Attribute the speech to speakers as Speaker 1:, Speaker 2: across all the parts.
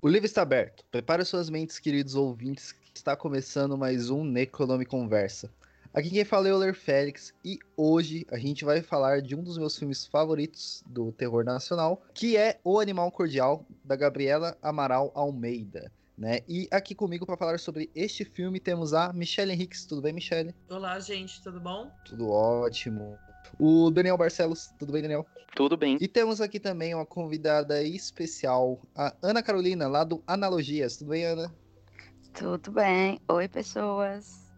Speaker 1: O livro está aberto. Prepare suas mentes, queridos ouvintes, que está começando mais um Necronome Conversa. Aqui quem fala é o Ler Félix e hoje a gente vai falar de um dos meus filmes favoritos do terror nacional, que é O Animal Cordial, da Gabriela Amaral Almeida. Né? E aqui comigo para falar sobre este filme temos a Michelle Henriques. Tudo bem, Michelle?
Speaker 2: Olá, gente, tudo bom?
Speaker 1: Tudo ótimo. O Daniel Barcelos. Tudo bem, Daniel?
Speaker 3: Tudo bem.
Speaker 1: E temos aqui também uma convidada especial, a Ana Carolina, lá do Analogias. Tudo bem, Ana?
Speaker 4: Tudo bem. Oi, pessoas.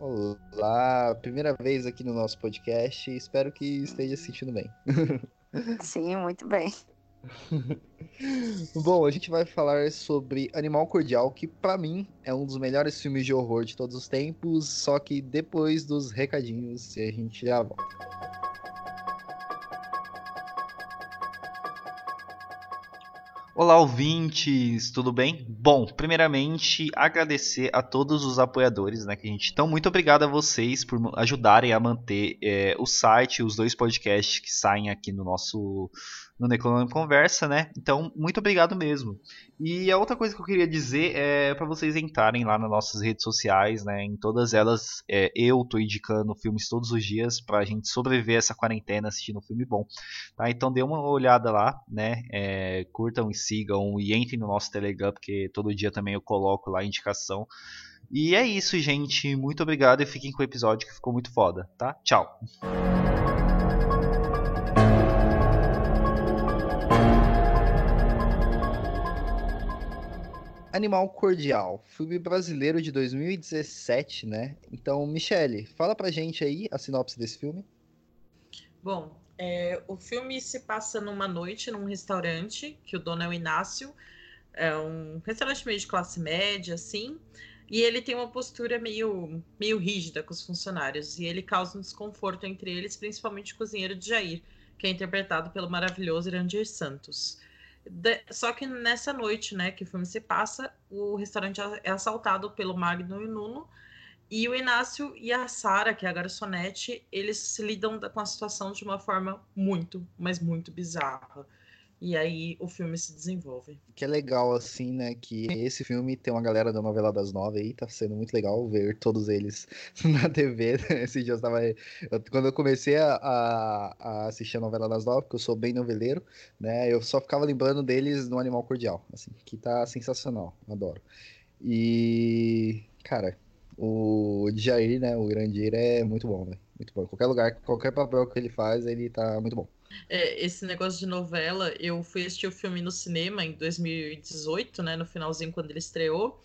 Speaker 1: Olá, primeira vez aqui no nosso podcast. Espero que esteja se sentindo bem.
Speaker 4: Sim, muito bem.
Speaker 1: Bom, a gente vai falar sobre Animal Cordial, que para mim é um dos melhores filmes de horror de todos os tempos, só que depois dos recadinhos a gente já volta.
Speaker 3: Olá, ouvintes, tudo bem? Bom, primeiramente agradecer a todos os apoiadores, né, que a gente. Então, muito obrigado a vocês por ajudarem a manter é, o site, os dois podcasts que saem aqui no nosso no Necronome Conversa, né? Então, muito obrigado mesmo. E a outra coisa que eu queria dizer é para vocês entrarem lá nas nossas redes sociais, né? Em todas elas, é, eu tô indicando filmes todos os dias pra gente sobreviver essa quarentena assistindo um filme bom. Tá? Então, dê uma olhada lá, né? É, curtam e sigam e entrem no nosso Telegram, porque todo dia também eu coloco lá a indicação. E é isso, gente. Muito obrigado e fiquem com o episódio que ficou muito foda, tá? Tchau.
Speaker 1: Animal Cordial, filme brasileiro de 2017, né? Então, Michele, fala pra gente aí a sinopse desse filme.
Speaker 2: Bom, é, o filme se passa numa noite num restaurante, que o dono é o Inácio, é um restaurante meio de classe média, assim, e ele tem uma postura meio, meio rígida com os funcionários, e ele causa um desconforto entre eles, principalmente o cozinheiro de Jair, que é interpretado pelo maravilhoso Irandir Santos. De, só que nessa noite, né, que o filme se passa, o restaurante é assaltado pelo Magno e Nuno, e o Inácio e a Sara, que é a garçonete, eles lidam com a situação de uma forma muito, mas muito bizarra. E aí o filme se desenvolve.
Speaker 1: Que é legal, assim, né? Que esse filme tem uma galera da novela das nove aí, tá sendo muito legal ver todos eles na TV. Esse dia eu tava. quando eu comecei a, a, assistir a novela das nove, porque eu sou bem noveleiro, né? Eu só ficava lembrando deles no Animal Cordial, assim, que tá sensacional, adoro. E. Cara, o Jair, né? O Grandir é muito bom, velho. Muito bom. Qualquer lugar, qualquer papel que ele faz, ele tá muito bom.
Speaker 2: É, esse negócio de novela, eu fui assistir o filme no cinema em 2018, né? No finalzinho, quando ele estreou.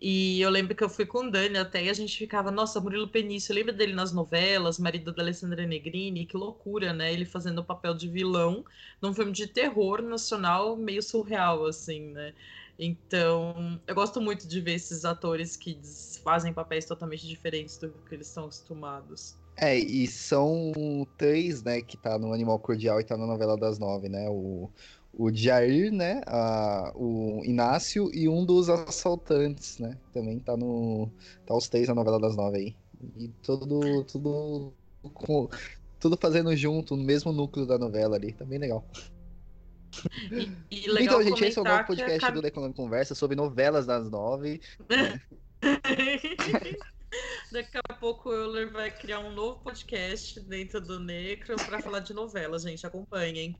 Speaker 2: E eu lembro que eu fui com o Dani até e a gente ficava, nossa, Murilo Penício, lembra dele nas novelas, marido da Alessandra Negrini? Que loucura, né? Ele fazendo o papel de vilão num filme de terror nacional meio surreal, assim, né? Então, eu gosto muito de ver esses atores que fazem papéis totalmente diferentes do que eles estão acostumados.
Speaker 1: É, e são três, né, que tá no Animal Cordial e tá na novela das nove, né? O, o Jair, né? A, o Inácio e um dos assaltantes, né? Também tá no. Tá os três na novela das nove aí. E tudo. Tudo. Com, tudo fazendo junto, no mesmo núcleo da novela ali. Tá bem legal.
Speaker 2: E, e legal então, gente, esse é o
Speaker 1: novo podcast do Decolando Conversa sobre novelas das nove. Né?
Speaker 2: Daqui a pouco o Euler vai criar um novo podcast dentro do Necro para falar de novela, gente. Acompanhem.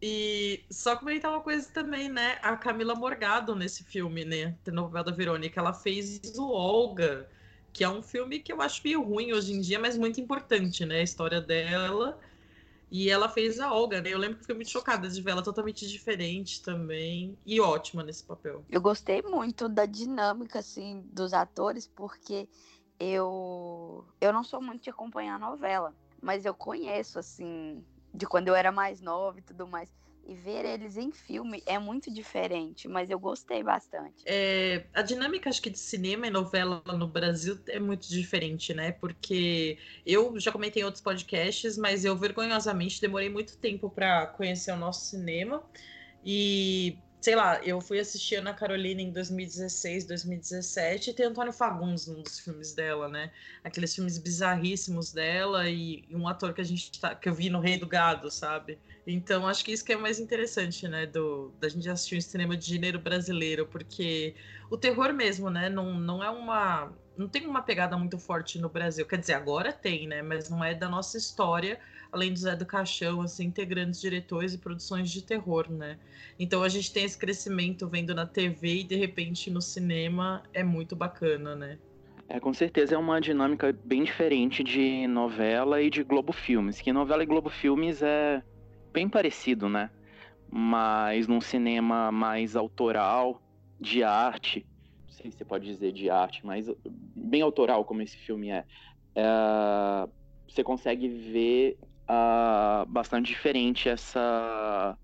Speaker 2: E só comentar uma coisa também, né? A Camila Morgado nesse filme, né? Da novela da Verônica, ela fez o Olga, que é um filme que eu acho meio ruim hoje em dia, mas muito importante, né? A história dela. E ela fez a Olga, né? Eu lembro que fiquei muito chocada de ver ela totalmente diferente também. E ótima nesse papel.
Speaker 4: Eu gostei muito da dinâmica, assim, dos atores, porque eu eu não sou muito de acompanhar novela, mas eu conheço assim de quando eu era mais nova e tudo mais. E ver eles em filme é muito diferente, mas eu gostei bastante.
Speaker 2: É, a dinâmica, acho que de cinema e novela no Brasil é muito diferente, né? Porque eu já comentei em outros podcasts, mas eu vergonhosamente demorei muito tempo para conhecer o nosso cinema. E sei lá, eu fui assistir Ana Carolina em 2016, 2017 e tem Antônio Fagundes num dos filmes dela, né? Aqueles filmes bizarríssimos dela e, e, um ator que a gente tá, que eu vi no Rei do Gado, sabe? Então acho que isso que é mais interessante, né, do da gente assistir um cinema de gênero brasileiro, porque o terror mesmo, né, não, não é uma não tem uma pegada muito forte no Brasil. Quer dizer, agora tem, né, mas não é da nossa história além do Zé do Caixão, assim, ter grandes diretores e produções de terror, né? Então a gente tem esse crescimento vendo na TV e de repente no cinema é muito bacana, né?
Speaker 5: É, com certeza é uma dinâmica bem diferente de novela e de Globo Filmes, que novela e Globo Filmes é bem parecido, né? Mas num cinema mais autoral, de arte, não sei se você pode dizer de arte, mas bem autoral como esse filme é, é você consegue ver uh, bastante diferente essa,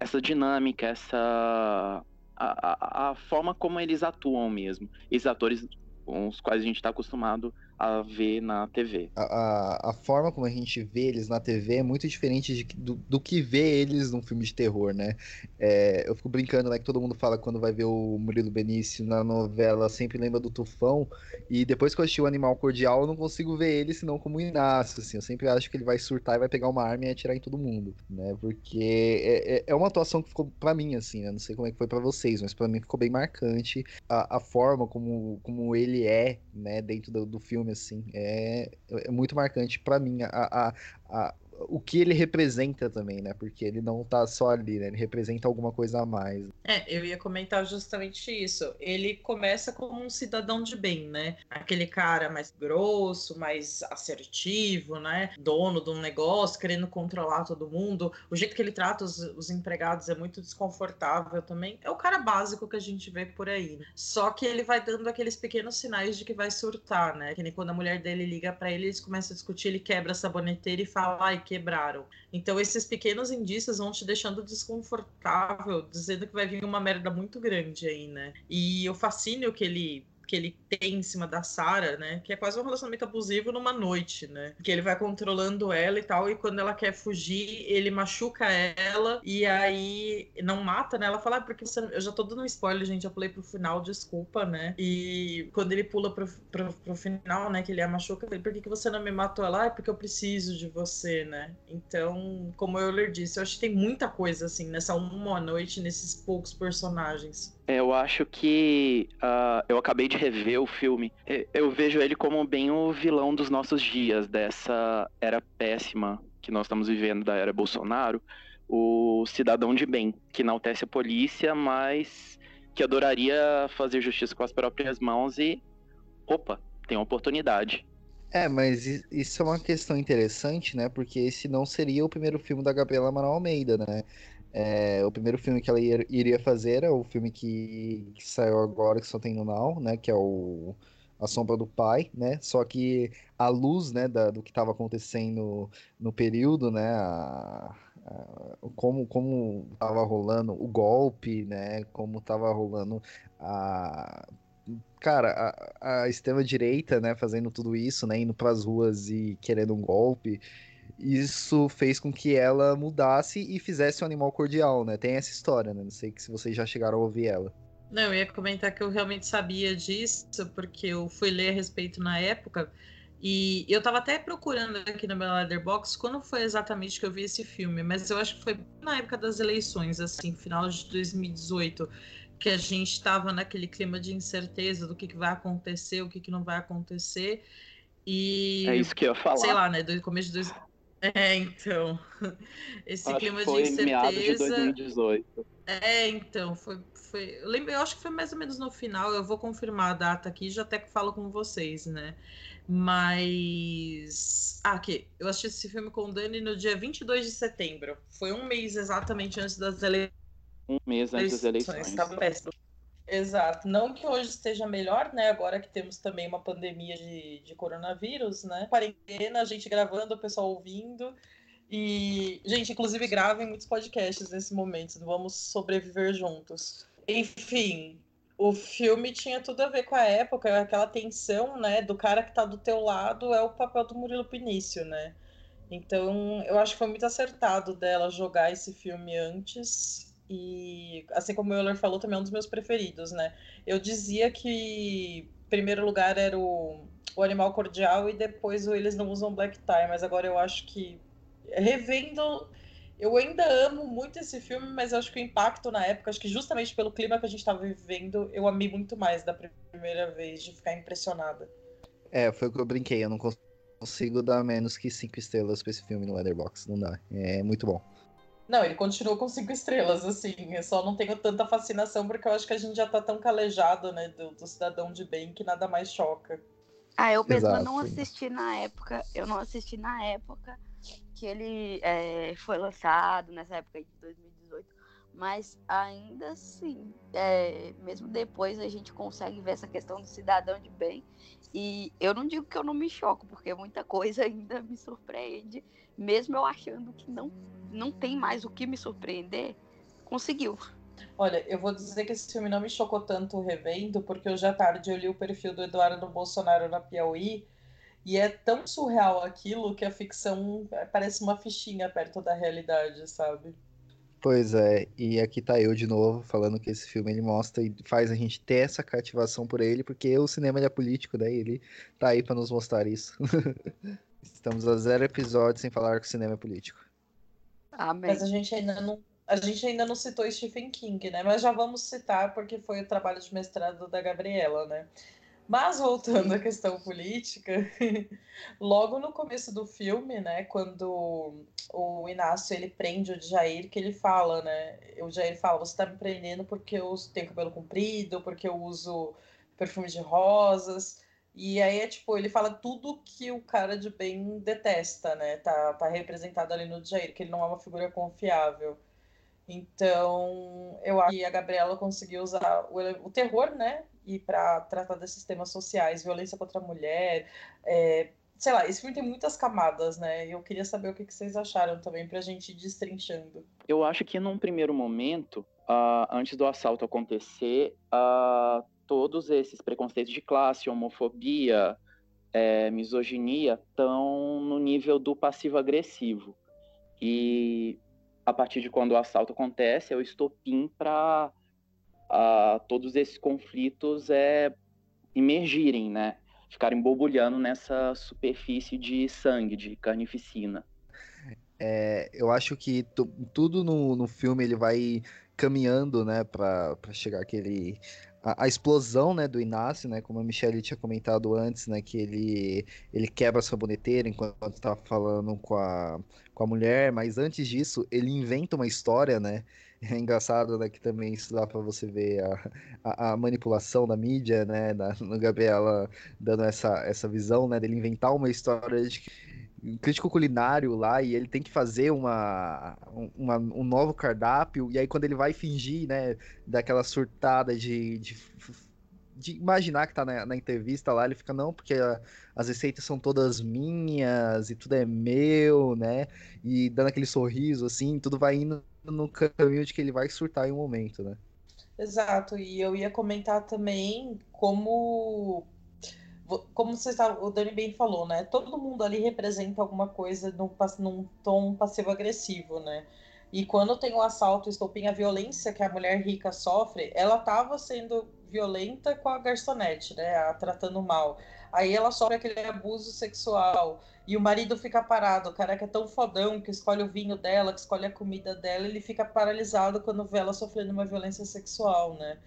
Speaker 5: essa dinâmica, essa a, a, a, forma como eles atuam mesmo. Esses atores com os quais a gente está acostumado a ver na TV.
Speaker 1: A, a, a, forma como a gente vê eles na TV é muito diferente de, do, do que vê eles num filme de terror, né? É, eu fico brincando, né, que todo mundo fala quando vai ver o Murilo Benício na novela, sempre lembra do Tufão, e depois que eu assisti o Animal Cordial, eu não consigo ver ele senão como o Inácio, assim, eu sempre acho que ele vai surtar e vai pegar uma arma e atirar em todo mundo, né? Porque é, é, é uma atuação que ficou para mim, assim, né? Não sei como é que foi para vocês, mas para mim ficou bem marcante a, a forma como, como ele é, né, dentro do, do filme filme, assim. É, é muito marcante para mim. A, a, a, o que ele representa também, né? Porque ele não tá só ali, né? Ele representa alguma coisa a mais.
Speaker 2: É, eu ia comentar justamente isso. Ele começa como um cidadão de bem, né? Aquele cara mais grosso, mais assertivo, né? Dono de um negócio, querendo controlar todo mundo. O jeito que ele trata os, os empregados é muito desconfortável também. É o cara básico que a gente vê por aí. Só que ele vai dando aqueles pequenos sinais de que vai surtar, né? Que nem quando a mulher dele liga para ele, eles começam a discutir, ele quebra a saboneteira e fala, ai, quebraram. Então esses pequenos indícios vão te deixando desconfortável, dizendo que vai vir uma merda muito grande aí, né? E o fascínio que ele que ele tem em cima da Sarah, né? Que é quase um relacionamento abusivo numa noite, né? Que ele vai controlando ela e tal, e quando ela quer fugir, ele machuca ela, e aí não mata, né? Ela fala, ah, porque você. Eu já tô dando um spoiler, gente, eu pulei pro final, desculpa, né? E quando ele pula pro, pro, pro final, né? Que ele a machuca, eu falei, por que, que você não me matou? Ela, ah, é porque eu preciso de você, né? Então, como o Euler disse, eu acho que tem muita coisa, assim, nessa uma noite, nesses poucos personagens.
Speaker 5: Eu acho que uh, eu acabei de rever o filme. Eu vejo ele como bem o vilão dos nossos dias, dessa era péssima que nós estamos vivendo da era Bolsonaro. O cidadão de bem, que enaltece a polícia, mas que adoraria fazer justiça com as próprias mãos e. Opa, tem uma oportunidade.
Speaker 1: É, mas isso é uma questão interessante, né? Porque esse não seria o primeiro filme da Gabriela Amaral Almeida, né? É, o primeiro filme que ela iria fazer é o filme que, que, saiu agora, que só tem no Now, né? Que é o A Sombra do Pai, né? Só que a luz, né, da, do que estava acontecendo no período, né? A, a, como como estava rolando o golpe, né? Como estava rolando a cara, a, a extrema direita, né, fazendo tudo isso, né, indo para as ruas e querendo um golpe isso fez com que ela mudasse e fizesse um animal cordial, né? Tem essa história, né? Não sei se vocês já chegaram a ouvir ela.
Speaker 2: Não, eu ia comentar que eu realmente sabia disso, porque eu fui ler a respeito na época. E eu tava até procurando aqui no meu Letterboxd quando foi exatamente que eu vi esse filme, mas eu acho que foi na época das eleições, assim, final de 2018, que a gente estava naquele clima de incerteza do que, que vai acontecer, o que, que não vai acontecer. E.
Speaker 5: É isso que eu ia falar.
Speaker 2: Sei lá, né? Do começo de. Dois... É, então. Esse
Speaker 5: acho
Speaker 2: clima
Speaker 5: foi
Speaker 2: de incerteza.
Speaker 5: de 2018.
Speaker 2: É, então, foi. foi... Eu, lembro, eu acho que foi mais ou menos no final. Eu vou confirmar a data aqui já até que falo com vocês, né? Mas. Ah, aqui. Eu assisti esse filme com o Dani no dia 22 de setembro. Foi um mês exatamente antes das eleições.
Speaker 5: Um mês antes das eleições.
Speaker 2: Estava péssimo. Exato. Não que hoje esteja melhor, né? Agora que temos também uma pandemia de, de coronavírus, né? Quarentena, a gente gravando, o pessoal ouvindo. E, gente, inclusive gravem muitos podcasts nesse momento. Vamos sobreviver juntos. Enfim, o filme tinha tudo a ver com a época, aquela tensão, né? Do cara que tá do teu lado é o papel do Murilo Pinício, né? Então, eu acho que foi muito acertado dela jogar esse filme antes e assim como o Euler falou, também é um dos meus preferidos, né? Eu dizia que primeiro lugar era o, o Animal Cordial e depois o Eles Não Usam Black Tie, mas agora eu acho que revendo eu ainda amo muito esse filme, mas eu acho que o impacto na época, acho que justamente pelo clima que a gente estava vivendo, eu amei muito mais da primeira vez, de ficar impressionada.
Speaker 1: É, foi o que eu brinquei, eu não consigo dar menos que cinco estrelas pra esse filme no Letterboxd, não dá. É muito bom.
Speaker 2: Não, ele continua com cinco estrelas, assim. Eu só não tenho tanta fascinação porque eu acho que a gente já tá tão calejado, né, do, do cidadão de bem que nada mais choca.
Speaker 4: Ah, eu mesma Exato. não assisti na época. Eu não assisti na época que ele é, foi lançado, nessa época de 2018. Mas ainda assim, é, mesmo depois a gente consegue ver essa questão do cidadão de bem. E eu não digo que eu não me choco, porque muita coisa ainda me surpreende, mesmo eu achando que não não tem mais o que me surpreender, conseguiu.
Speaker 2: Olha, eu vou dizer que esse filme não me chocou tanto revendo, porque hoje à tarde eu li o perfil do Eduardo Bolsonaro na Piauí, e é tão surreal aquilo que a ficção parece uma fichinha perto da realidade, sabe?
Speaker 1: Pois é, e aqui tá eu de novo falando que esse filme ele mostra e faz a gente ter essa cativação por ele, porque o cinema é político, né? E ele tá aí para nos mostrar isso. Estamos a zero episódios sem falar que o cinema é político.
Speaker 2: Amém. Mas a gente ainda não a gente ainda não citou Stephen King, né? Mas já vamos citar porque foi o trabalho de mestrado da Gabriela, né? Mas voltando à questão política, logo no começo do filme, né, quando o Inácio ele prende o Jair, que ele fala, né? O Jair fala: "Você tá me prendendo porque eu tenho cabelo comprido, porque eu uso perfume de rosas". E aí é tipo, ele fala tudo que o cara de bem detesta, né? Tá, tá representado ali no Jair, que ele não é uma figura confiável. Então, eu acho que a Gabriela conseguiu usar o, o terror, né? E para tratar desses temas sociais, violência contra a mulher. É, sei lá, esse filme tem muitas camadas, né? Eu queria saber o que, vocês acharam também, pra gente ir destrinchando.
Speaker 5: Eu acho que num primeiro momento, uh, antes do assalto acontecer, uh, todos esses preconceitos de classe, homofobia, é, misoginia, estão no nível do passivo-agressivo. E a partir de quando o assalto acontece, é o estopim para todos esses conflitos é, emergirem, né? Ficarem borbulhando nessa superfície de sangue, de carnificina.
Speaker 1: É, eu acho que tudo no, no filme ele vai caminhando, né, para chegar aquele a, a, explosão, né, do Inácio, né, como a Michelle tinha comentado antes, né, que ele, ele quebra a saboneteira enquanto estava falando com a, com a mulher, mas antes disso, ele inventa uma história, né, é engraçado, né, que também isso dá para você ver a, a, a, manipulação da mídia, né, da, no Gabriela dando essa, essa visão, né, dele inventar uma história de crítico culinário lá e ele tem que fazer uma, uma, um novo cardápio e aí quando ele vai fingir, né, daquela surtada de, de, de imaginar que tá na, na, entrevista lá, ele fica, não, porque a, as receitas são todas minhas e tudo é meu, né, e dando aquele sorriso assim, tudo vai indo no caminho de que ele vai surtar em um momento, né.
Speaker 2: Exato, e eu ia comentar também como como você está, o Dani bem falou, né? Todo mundo ali representa alguma coisa num, num tom passivo-agressivo, né? E quando tem o assalto, estopim, a violência que a mulher rica sofre, ela estava sendo violenta com a garçonete, né? A tratando mal. Aí ela sofre aquele abuso sexual. E o marido fica parado. O cara que é tão fodão, que escolhe o vinho dela, que escolhe a comida dela, ele fica paralisado quando vê ela sofrendo uma violência sexual, né?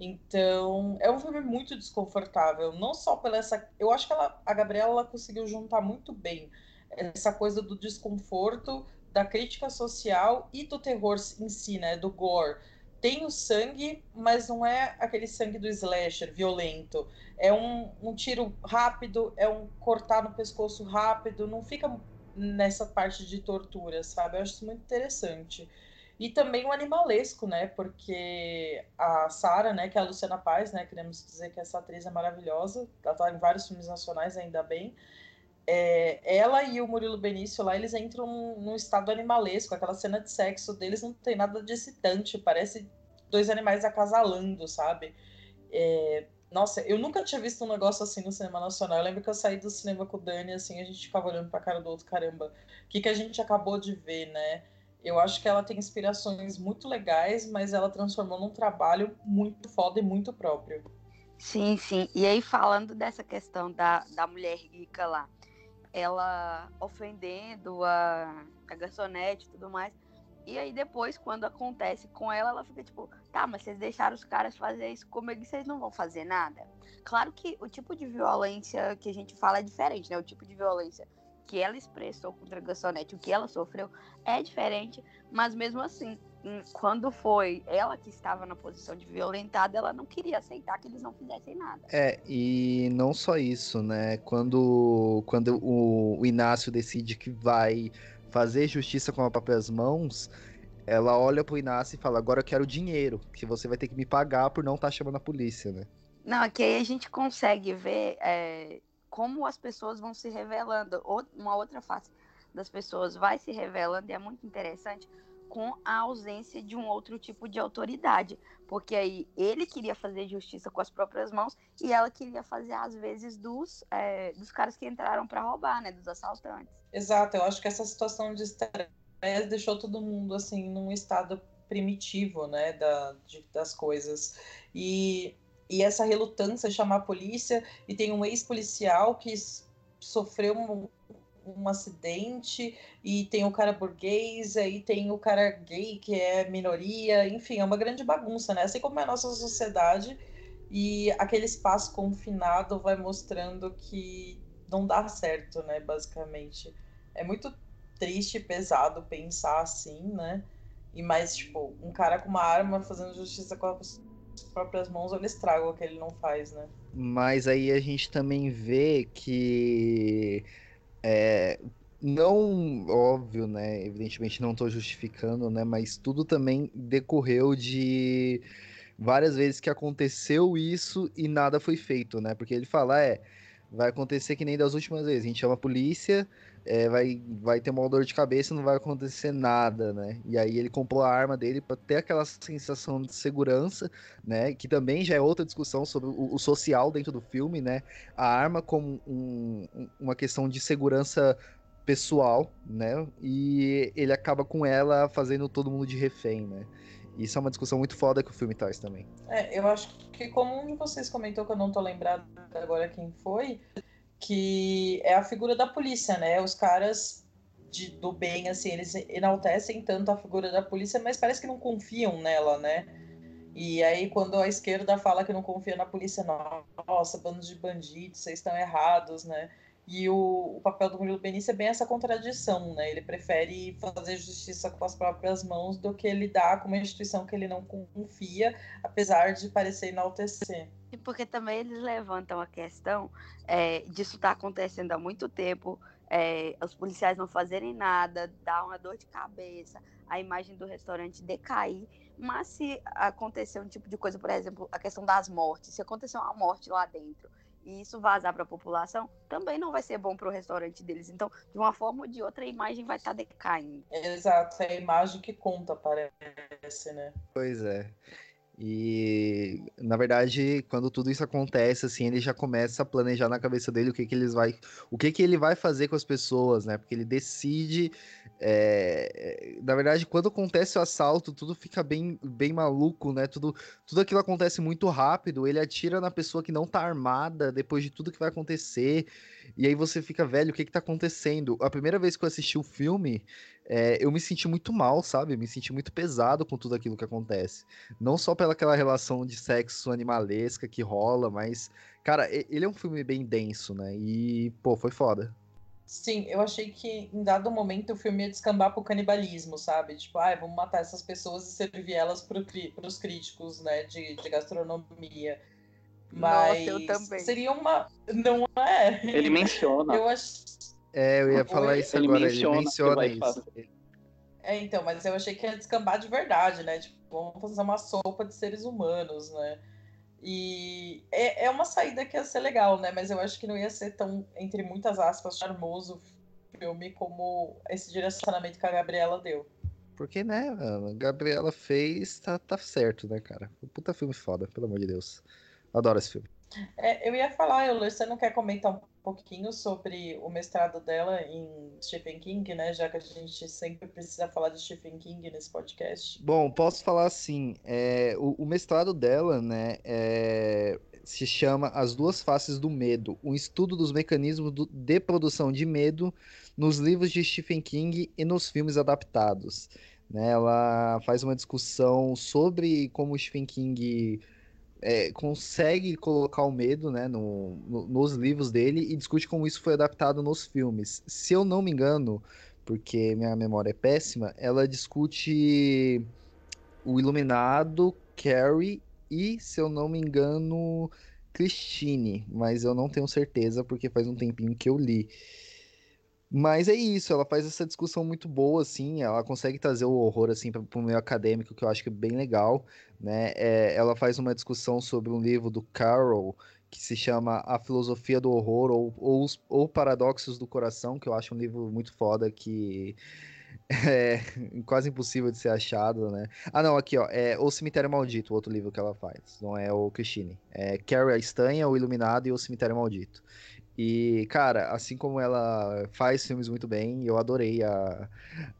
Speaker 2: Então, é um filme muito desconfortável, não só pela essa, eu acho que ela, a Gabriela ela conseguiu juntar muito bem essa coisa do desconforto, da crítica social e do terror em si, né, do gore. Tem o sangue, mas não é aquele sangue do slasher violento. É um, um tiro rápido, é um cortar no pescoço rápido, não fica nessa parte de tortura, sabe? Eu acho isso muito interessante. E também o animalesco, né? Porque a Sara, né, que é a Luciana Paz, né? Queremos dizer que essa atriz é maravilhosa. Ela tá em vários filmes nacionais, ainda bem. É, ela e o Murilo Benício lá, eles entram num, num, estado animalesco. Aquela cena de sexo deles não tem nada de excitante. Parece dois animais acasalando, sabe? É, nossa, eu nunca tinha visto um negócio assim no cinema nacional. Eu lembro que eu saí do cinema com o Dani, assim, a gente ficava olhando pra cara do outro, caramba, o que, que a gente acabou de ver, né? Eu acho que ela tem inspirações muito legais, mas ela transformou num trabalho muito foda e muito próprio.
Speaker 4: Sim, sim. E aí, falando dessa questão da, da mulher rica lá, ela ofendendo a, a garçonete e tudo mais. E aí, depois, quando acontece com ela, ela fica tipo, tá, mas vocês deixaram os caras fazer isso comigo e vocês não vão fazer nada. Claro que o tipo de violência que a gente fala é diferente, né? O tipo de violência que ela expressou contra a garçonete, o que ela sofreu, é diferente, mas mesmo assim, quando foi ela que estava na posição de violentada, ela não queria aceitar que eles não fizessem nada.
Speaker 1: É, e não só isso, né? Quando, quando o, o Inácio decide que vai fazer justiça com as próprias mãos, ela olha pro Inácio e fala: Agora eu quero dinheiro, que você vai ter que me pagar por não estar tá chamando a polícia, né?
Speaker 4: Não, aqui aí a gente consegue ver é, como as pessoas vão se revelando, uma outra face das pessoas vai se revelando, e é muito interessante, com a ausência de um outro tipo de autoridade. Porque aí ele queria fazer justiça com as próprias mãos e ela queria fazer, às vezes, dos, é, dos caras que entraram para roubar, né? Dos assaltantes.
Speaker 2: Exato, eu acho que essa situação de estresse deixou todo mundo, assim, num estado primitivo, né? Da, de, das coisas. E e essa relutância de chamar a polícia, e tem um ex-policial que sofreu um, acidente, e tem o cara burguês, aí tem o cara gay, que é minoria, enfim, é uma grande bagunça, né? Assim como é a nossa sociedade, e aquele espaço confinado vai mostrando que não dá certo, né, basicamente. É muito triste e pesado pensar assim, né? E mais, tipo, um cara com uma arma fazendo justiça com a próprias mãos, estraga o que ele não faz, né?
Speaker 1: Mas aí a gente também vê que é, não óbvio, né? Evidentemente não estou justificando, né? Mas tudo também decorreu de várias vezes que aconteceu isso e nada foi feito, né? Porque ele fala, é, vai acontecer que nem das últimas vezes. A gente chama a polícia, é, vai, vai ter uma dor de cabeça e não vai acontecer nada, né? E aí ele comprou a arma dele para ter aquela sensação de segurança, né? Que também já é outra discussão sobre o, o social dentro do filme, né? A arma como um, uma questão de segurança pessoal, né? E ele acaba com ela fazendo todo mundo de refém, né? Isso é uma discussão muito foda que o filme traz também.
Speaker 2: É, eu acho que como um de vocês comentou que eu não tô lembrado agora quem foi, que é a figura da polícia, né? Os caras de, do bem, assim, eles enaltecem tanto a figura da polícia, mas parece que não confiam nela, né? E aí, quando a esquerda fala que não confia na polícia, nossa, bando de bandidos, vocês estão errados, né? E o, o, papel do Murilo Benício é bem essa contradição, né? Ele prefere fazer justiça com as próprias mãos do que lidar com uma instituição que ele não confia, apesar de parecer enaltecer.
Speaker 4: E porque também eles levantam a questão é, disso estar tá acontecendo há muito tempo, é, os policiais não fazerem nada, dá uma dor de cabeça, a imagem do restaurante decair. Mas se acontecer um tipo de coisa, por exemplo, a questão das mortes, se acontecer uma morte lá dentro e isso vazar para a população, também não vai ser bom para o restaurante deles. Então, de uma forma ou de outra, a imagem vai estar tá decaindo.
Speaker 2: Exato, é a imagem que conta, parece, né?
Speaker 1: Pois é. E na verdade, quando tudo isso acontece, assim, ele já começa a planejar na cabeça dele o que que eles vai, o que que ele vai fazer com as pessoas, né? Porque ele decide, é... na verdade, quando acontece o assalto, tudo fica bem, bem maluco, né? Tudo, tudo aquilo acontece muito rápido. Ele atira na pessoa que não tá armada depois de tudo que vai acontecer. E aí você fica, velho, o que que tá acontecendo? A primeira vez que eu assisti o filme, é, eu me senti muito mal, sabe? me senti muito pesado com tudo aquilo que acontece. Não só pela aquela relação de sexo animalesca que rola, mas, cara, ele é um filme bem denso, né? E, pô, foi foda.
Speaker 2: Sim, eu achei que em dado momento o filme ia descambar pro canibalismo, sabe? Tipo, ah, vamos matar essas pessoas e servir elas pro, pros críticos, né, de, de gastronomia. Mas Nossa, eu também. seria uma. Não é.
Speaker 5: Ele menciona.
Speaker 2: Eu acho.
Speaker 1: É, eu ia falar isso ele agora. Menciona ele menciona isso.
Speaker 2: É, então, mas eu achei que ia descambar de verdade, né? Tipo, vamos fazer uma sopa de seres humanos, né? E é, é uma saída que ia ser legal, né? Mas eu acho que não ia ser tão, entre muitas aspas, charmoso filme como esse direcionamento que a Gabriela deu.
Speaker 1: Porque, né, mano, a Gabriela fez, tá, tá certo, né, cara? Puta filme foda, pelo amor de Deus. Adoro esse filme.
Speaker 2: É, eu ia falar, Euler, você não quer comentar um pouquinho sobre o mestrado dela em Stephen King, né? Já que a gente sempre precisa falar de Stephen King nesse podcast.
Speaker 1: Bom, posso falar assim, é, o, o, mestrado dela, né, é, se chama As Duas Faces do Medo, um estudo dos mecanismos do, de produção de medo nos livros de Stephen King e nos filmes adaptados. Né? Ela faz uma discussão sobre como Stephen King é, consegue colocar o medo né, no, no, nos livros dele e discute como isso foi adaptado nos filmes. Se eu não me engano, porque minha memória é péssima, ela discute o Iluminado, Carrie e, se eu não me engano, Christine, mas eu não tenho certeza porque faz um tempinho que eu li. Mas é isso, ela faz essa discussão muito boa, assim, ela consegue trazer o horror, assim, para o meio acadêmico, que eu acho que é bem legal, né? É, ela faz uma discussão sobre um livro do Carroll, que se chama A Filosofia do Horror, ou, ou, ou Paradoxos do Coração, que eu acho um livro muito foda, que é quase impossível de ser achado, né? Ah, não, aqui, ó, é O Cemitério Maldito, o outro livro que ela faz, não é o Christine. É Carrie a Estanha, O Iluminado e O Cemitério Maldito. E, cara, assim como ela faz filmes muito bem, eu adorei a,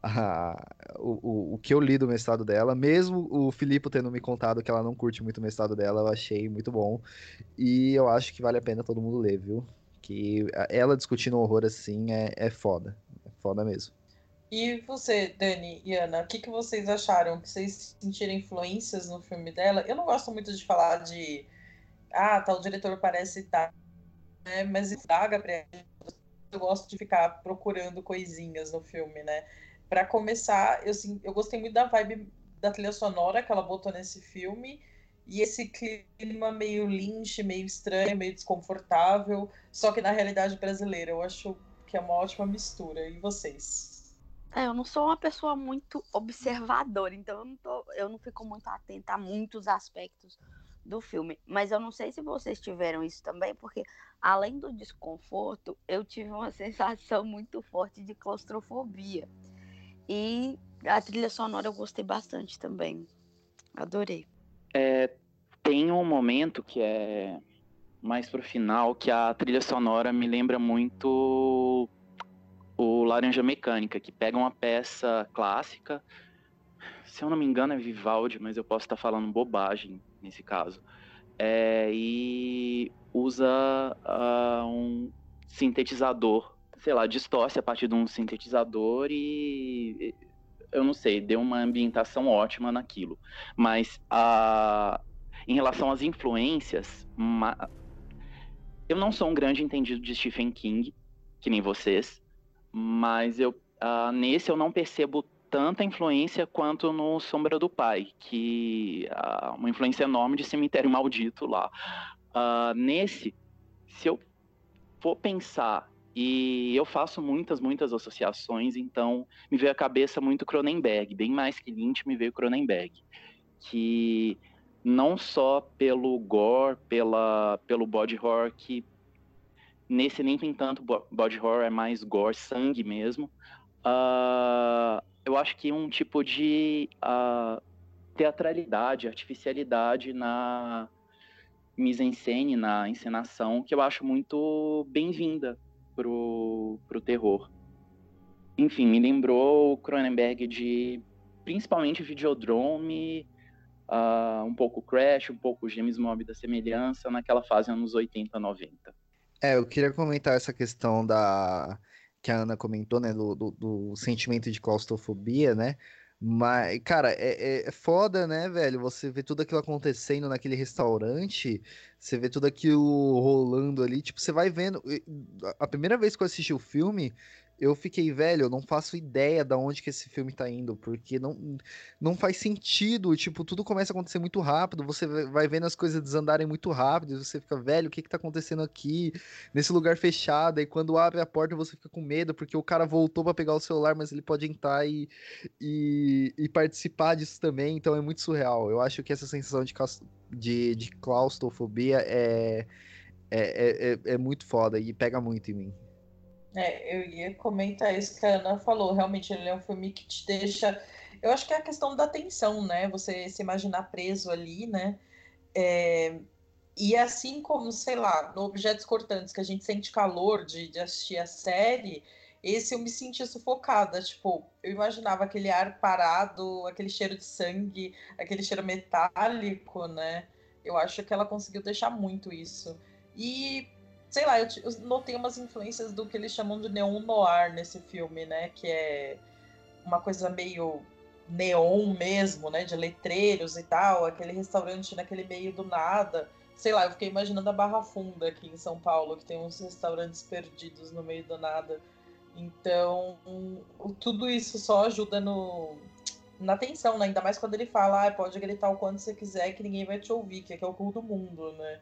Speaker 1: a, o, o, que eu li do mestrado dela. Mesmo o Filipe tendo me contado que ela não curte muito o mestrado dela, eu achei muito bom. E eu acho que vale a pena todo mundo ler, viu? Que ela discutindo horror assim é, é foda. É foda mesmo.
Speaker 2: E você, Dani e Ana, o que, que vocês acharam? Que vocês sentiram influências no filme dela? Eu não gosto muito de falar de. Ah, tal diretor parece estar né? Mas indaga eu gosto de ficar procurando coisinhas no filme, né? Para começar, eu, assim, eu gostei muito da vibe da trilha sonora que ela botou nesse filme e esse clima meio lynch, meio estranho, meio desconfortável, só que na realidade brasileira. Eu acho que é uma ótima mistura. E vocês?
Speaker 4: É, eu não sou uma pessoa muito observadora, então eu não, tô, eu não fico muito atenta a muitos aspectos do filme. Mas eu não sei se vocês tiveram isso também, porque além do desconforto, eu tive uma sensação muito forte de claustrofobia. E a trilha sonora eu gostei bastante também. Adorei.
Speaker 5: É, tem um momento que é mais pro final que a trilha sonora me lembra muito o Laranja Mecânica, que pega uma peça clássica, se eu não me engano é Vivaldi, mas eu posso estar falando bobagem nesse caso, é, e usa uh, um sintetizador, sei lá, distorce a partir de um sintetizador e eu não sei, deu uma ambientação ótima naquilo. Mas uh, em relação às influências, eu não sou um grande entendido de Stephen King, que nem vocês, mas eu uh, nesse eu não percebo tanta influência quanto no Sombra do Pai, que uh, uma influência enorme de Cemitério Maldito lá. Uh, nesse, se eu for pensar, e eu faço muitas, muitas associações, então me veio à cabeça muito Cronenberg, bem mais que Lynch me veio Cronenberg, que não só pelo gore, pela, pelo body horror, que nesse nem tem tanto body horror, é mais gore, sangue mesmo, uh, eu acho que um tipo de uh, teatralidade, artificialidade na mise-en-scène, na encenação, que eu acho muito bem-vinda pro, pro terror. Enfim, me lembrou o Cronenberg de principalmente Videodrome, uh, um pouco Crash, um pouco James Mob da Semelhança, naquela fase anos 80, 90.
Speaker 1: É, eu queria comentar essa questão da que a Ana comentou, né, do, do, do sentimento de claustrofobia, né? Mas, cara, é, é, foda, né, velho? Você vê tudo aquilo acontecendo naquele restaurante, você vê tudo aquilo rolando ali, tipo, você vai vendo. A primeira vez que eu assisti o filme, eu fiquei, velho, eu não faço ideia da onde que esse filme tá indo, porque não, não faz sentido, tipo, tudo começa a acontecer muito rápido, você vai vendo as coisas desandarem muito rápido, você fica, velho, o que que tá acontecendo aqui, nesse lugar fechado, e quando abre a porta você fica com medo, porque o cara voltou para pegar o celular, mas ele pode entrar e, e, e, participar disso também, então é muito surreal. Eu acho que essa sensação de, de, de claustrofobia é, é, é, é, é muito foda e pega muito em mim.
Speaker 2: É, eu ia comentar isso que a Ana falou. Realmente, ele é um filme que te deixa. Eu acho que é a questão da tensão, né? Você se imaginar preso ali, né? É... E assim como, sei lá, no Objetos Cortantes, que a gente sente calor de, de assistir a série, esse eu me senti sufocada. Tipo, eu imaginava aquele ar parado, aquele cheiro de sangue, aquele cheiro metálico, né? Eu acho que ela conseguiu deixar muito isso. E, sei lá, eu, eu notei umas influências do que eles chamam de neon noir nesse filme, né? Que é uma coisa meio neon mesmo, né? De letreiros e tal, aquele restaurante naquele meio do nada. Sei lá, eu fiquei imaginando a Barra Funda aqui em São Paulo, que tem uns restaurantes perdidos no meio do nada. Então, tudo isso só ajuda no, na tensão, né? Ainda mais quando ele fala, ah, pode gritar o quanto você quiser que ninguém vai te ouvir, que é, é o cu do mundo, né?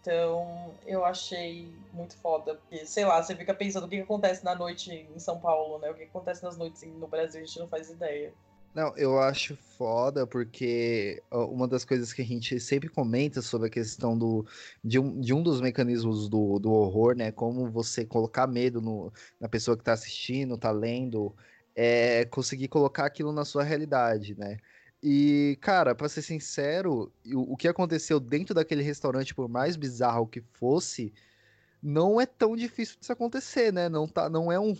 Speaker 2: Então, eu achei muito foda. Porque, sei lá, você fica pensando o que, acontece na noite em São Paulo, né? O que, que acontece nas noites no Brasil, a gente não faz ideia.
Speaker 1: Não, eu acho foda porque uma das coisas que a gente sempre comenta sobre a questão do, de, um, de um dos mecanismos do, do horror, né? Como você colocar medo no, na pessoa que tá assistindo, tá lendo, é conseguir colocar aquilo na sua realidade, né? E, cara, pra ser sincero, o, o que aconteceu dentro daquele restaurante, por mais bizarro que fosse, não é tão difícil disso acontecer, né? Não, tá, não é um,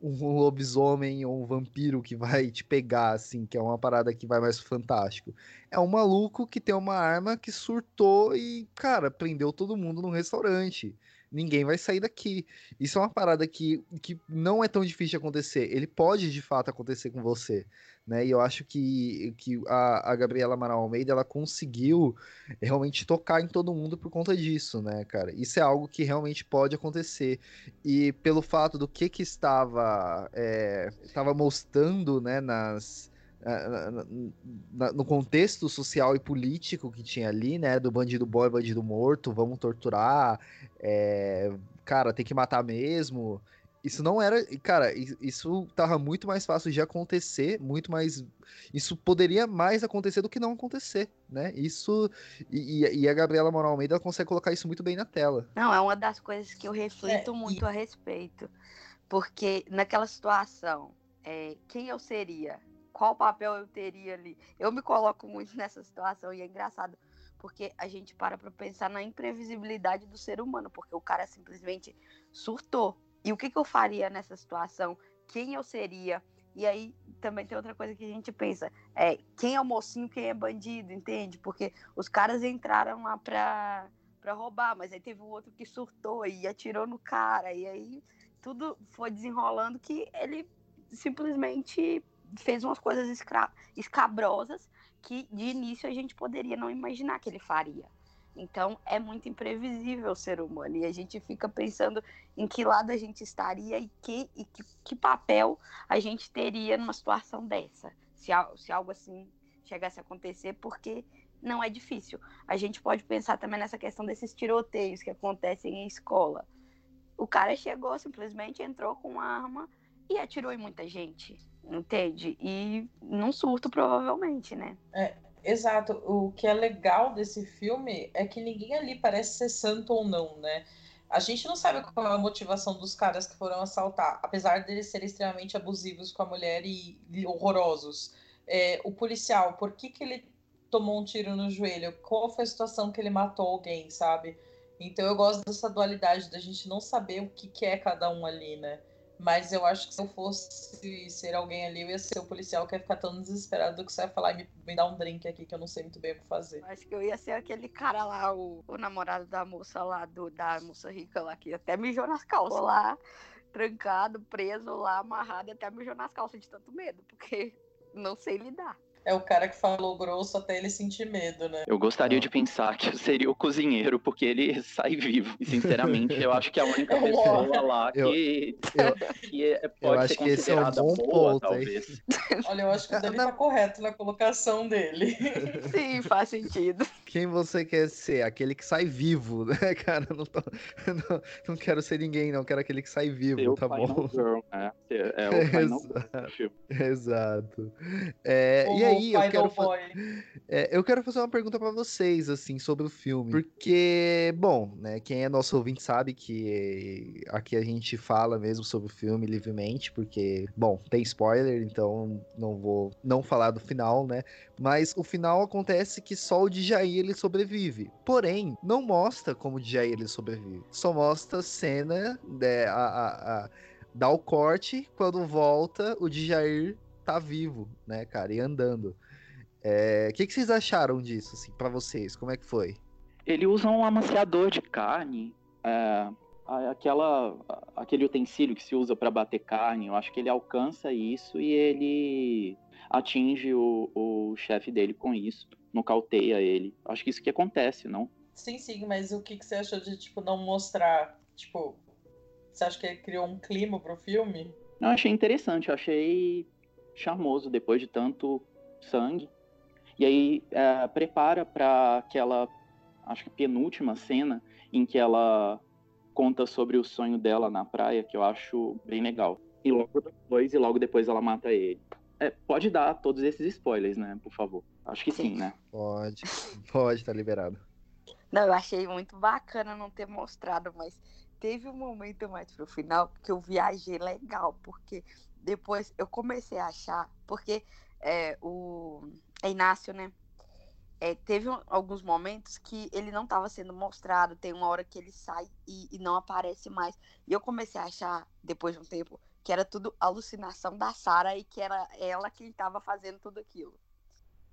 Speaker 1: um lobisomem ou um vampiro que vai te pegar, assim, que é uma parada que vai mais fantástico. É um maluco que tem uma arma que surtou e, cara, prendeu todo mundo num restaurante. Ninguém vai sair daqui. Isso é uma parada que, que não é tão difícil de acontecer. Ele pode, de fato, acontecer com você né? E eu acho que, que a, a Gabriela Amaral Almeida ela conseguiu realmente tocar em todo mundo por conta disso, né, cara? Isso é algo que realmente pode acontecer. E pelo fato do que que estava, é, estava mostrando, né, nas no contexto social e político que tinha ali, né, do bandido bom e bandido morto, vamos torturar, é, cara, tem que matar mesmo, isso não era. Cara, isso tava muito mais fácil de acontecer, muito mais. Isso poderia mais acontecer do que não acontecer, né? Isso. E, e a Gabriela Moral Almeida consegue colocar isso muito bem na tela.
Speaker 4: Não, é uma das coisas que eu reflito é, muito e... a respeito. Porque naquela situação, é, quem eu seria? Qual papel eu teria ali? Eu me coloco muito nessa situação e é engraçado porque a gente para para pensar na imprevisibilidade do ser humano, porque o cara simplesmente surtou. E o que, que eu faria nessa situação? Quem eu seria? E aí também tem outra coisa que a gente pensa, é quem é o mocinho, quem é bandido, entende? Porque os caras entraram lá pra, pra roubar, mas aí teve um outro que surtou e atirou no cara, e aí tudo foi desenrolando que ele simplesmente fez umas coisas escabrosas que de início a gente poderia não imaginar que ele faria. Então é muito imprevisível o ser humano e a gente fica pensando em que lado a gente estaria e que, e que, que papel a gente teria numa situação dessa, se, se algo assim chegasse a acontecer, porque não é difícil. A gente pode pensar também nessa questão desses tiroteios que acontecem em escola. O cara chegou, simplesmente entrou com uma arma e atirou em muita gente, entende? E num surto, provavelmente, né?
Speaker 2: É, Exato. O que é legal desse filme é que ninguém ali parece ser santo ou não, né? A gente não sabe qual é a motivação dos caras que foram assaltar, apesar deles serem extremamente abusivos com a mulher e, e horrorosos. É, o policial, por que, que ele tomou um tiro no joelho? Qual foi a situação que ele matou alguém, sabe? Então eu gosto dessa dualidade da gente não saber o que, que é cada um ali, né? Mas eu acho que se eu fosse ser alguém ali, eu ia ser o policial que ia ficar tão desesperado que você ia falar e me, me dar um drink aqui que eu não sei muito bem o que fazer.
Speaker 4: Acho que eu ia ser aquele cara lá, o, o namorado da moça lá, do, da moça rica lá, que até mijou nas calças lá, trancado, preso lá, amarrado, até mijou nas calças de tanto medo, porque não sei lidar
Speaker 2: é o cara que falou grosso até ele sentir medo, né?
Speaker 5: Eu gostaria de pensar que eu seria o cozinheiro, porque ele sai vivo. E, sinceramente, eu acho que é a única pessoa lá que, eu, que é, pode
Speaker 1: eu
Speaker 5: ser considerada
Speaker 1: é um
Speaker 5: boa,
Speaker 1: ponto,
Speaker 5: talvez.
Speaker 2: Olha, eu acho que o Dani tá correto na colocação dele.
Speaker 4: Sim, faz sentido.
Speaker 1: Quem você quer ser? Aquele que sai vivo, né, cara? Não, tô, não, não quero ser ninguém, não. Quero aquele que sai vivo,
Speaker 5: Seu
Speaker 1: tá bom?
Speaker 5: Girl, né? É, é o Final
Speaker 1: Exato. Exato. É, e aí, aí eu quero, é, eu quero fazer uma pergunta para vocês, assim, sobre o filme. Porque, bom, né, quem é nosso ouvinte sabe que aqui a gente fala mesmo sobre o filme livremente, porque, bom, tem spoiler, então não vou não falar do final, né? Mas o final acontece que só o Djair ele sobrevive. Porém, não mostra como o Djair ele sobrevive. Só mostra cena, né, a, a, a dá o corte, quando volta, o Djair tá vivo, né, cara, e andando. O é, que, que vocês acharam disso, assim, para vocês? Como é que foi?
Speaker 5: Ele usa um amaciador de carne, é, aquela, aquele utensílio que se usa para bater carne. Eu acho que ele alcança isso e ele atinge o, o chefe dele com isso, nocauteia ele. Acho que isso que acontece, não?
Speaker 2: Sim, sim, mas o que, que você achou de, tipo, não mostrar, tipo, você acha que ele criou um clima pro filme?
Speaker 5: Eu achei interessante, eu achei charmoso depois de tanto sangue. E aí é, prepara para aquela, acho que penúltima cena em que ela conta sobre o sonho dela na praia, que eu acho bem legal. E logo depois, e logo depois ela mata ele. É, pode dar todos esses spoilers, né, por favor. Acho que sim, sim né?
Speaker 1: Pode, pode, tá liberado.
Speaker 4: Não, eu achei muito bacana não ter mostrado, mas teve um momento mais pro final que eu viajei legal, porque depois eu comecei a achar, porque é, o é Inácio, né? É, teve alguns momentos que ele não estava sendo mostrado, tem uma hora que ele sai e, e, não aparece mais. E eu comecei a achar, depois de um tempo, que era tudo alucinação da Sara e que era ela que estava fazendo tudo aquilo.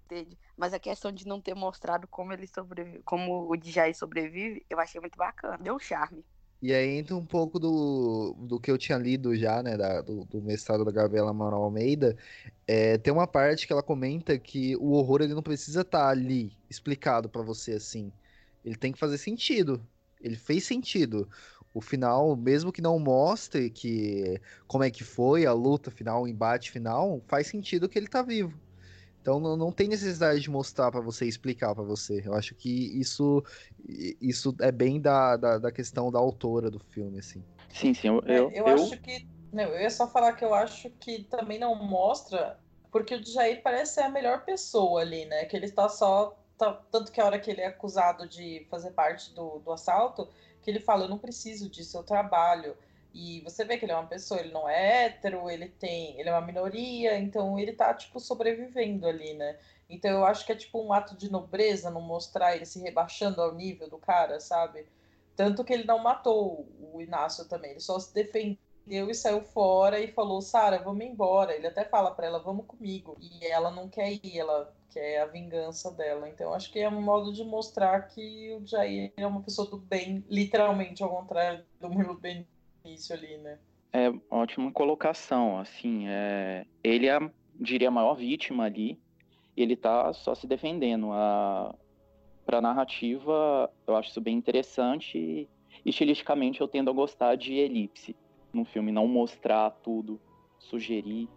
Speaker 4: Entende? Mas a questão de não ter mostrado como ele sobrevive, como o Djaí sobrevive, eu achei muito bacana. Deu um charme.
Speaker 1: E aí entra um pouco do, do que eu tinha lido já, né, da, do, do, mestrado da Gabriela Manuel Almeida. É, tem uma parte que ela comenta que o horror ele não precisa estar tá ali explicado para você assim. Ele tem que fazer sentido. Ele fez sentido. O final, mesmo que não mostre que como é que foi a luta final, o embate final, faz sentido que ele tá vivo. Então não, não tem necessidade de mostrar para você, explicar para você. Eu acho que isso isso é bem da, da, da, questão da autora do filme, assim.
Speaker 5: Sim, sim. Eu, eu,
Speaker 2: eu, eu, acho que. Não, eu ia só falar que eu acho que também não mostra, porque o Jair parece ser a melhor pessoa ali, né? Que ele está só. Tá, tanto que a hora que ele é acusado de fazer parte do, do assalto, que ele fala, eu não preciso disso, eu trabalho. E você vê que ele é uma pessoa, ele não é hétero, ele tem, ele é uma minoria, então ele tá tipo sobrevivendo ali, né? Então eu acho que é tipo um ato de nobreza não mostrar ele se rebaixando ao nível do cara, sabe? Tanto que ele não matou o Inácio também, ele só se defendeu e saiu fora e falou: "Sara, vamos embora". Ele até fala para ela: "Vamos comigo". E ela não quer ir, ela quer a vingança dela. Então acho que é um modo de mostrar que o Jair é uma pessoa do bem, literalmente ao contrário do Milo Ben início ali, né?
Speaker 5: É ótima colocação, assim, é... ele é, diria, a maior vítima ali, e ele tá só se defendendo. A... Pra narrativa, eu acho isso bem interessante, e estilisticamente eu tendo a gostar de elipse no filme, não mostrar tudo, sugerir,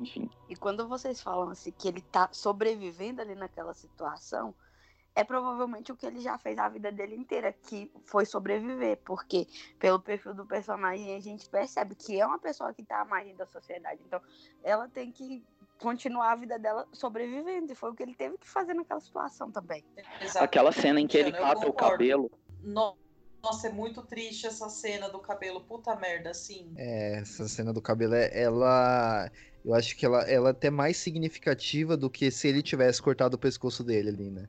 Speaker 5: enfim.
Speaker 4: E quando vocês falam assim que ele tá sobrevivendo ali naquela situação, é provavelmente o que ele já fez a vida dele inteira, que foi sobreviver, porque pelo perfil do personagem a gente percebe que é uma pessoa que está à margem da sociedade. Então, ela tem que continuar a vida dela sobrevivendo, e foi o que ele teve que fazer naquela situação também.
Speaker 5: Exatamente. Aquela cena em que ele cata o cabelo.
Speaker 2: Nossa, é muito triste essa cena do cabelo, puta merda, assim.
Speaker 1: É, essa cena do cabelo, é, ela. Eu acho que ela, ela é até mais significativa do que se ele tivesse cortado o pescoço dele ali, né?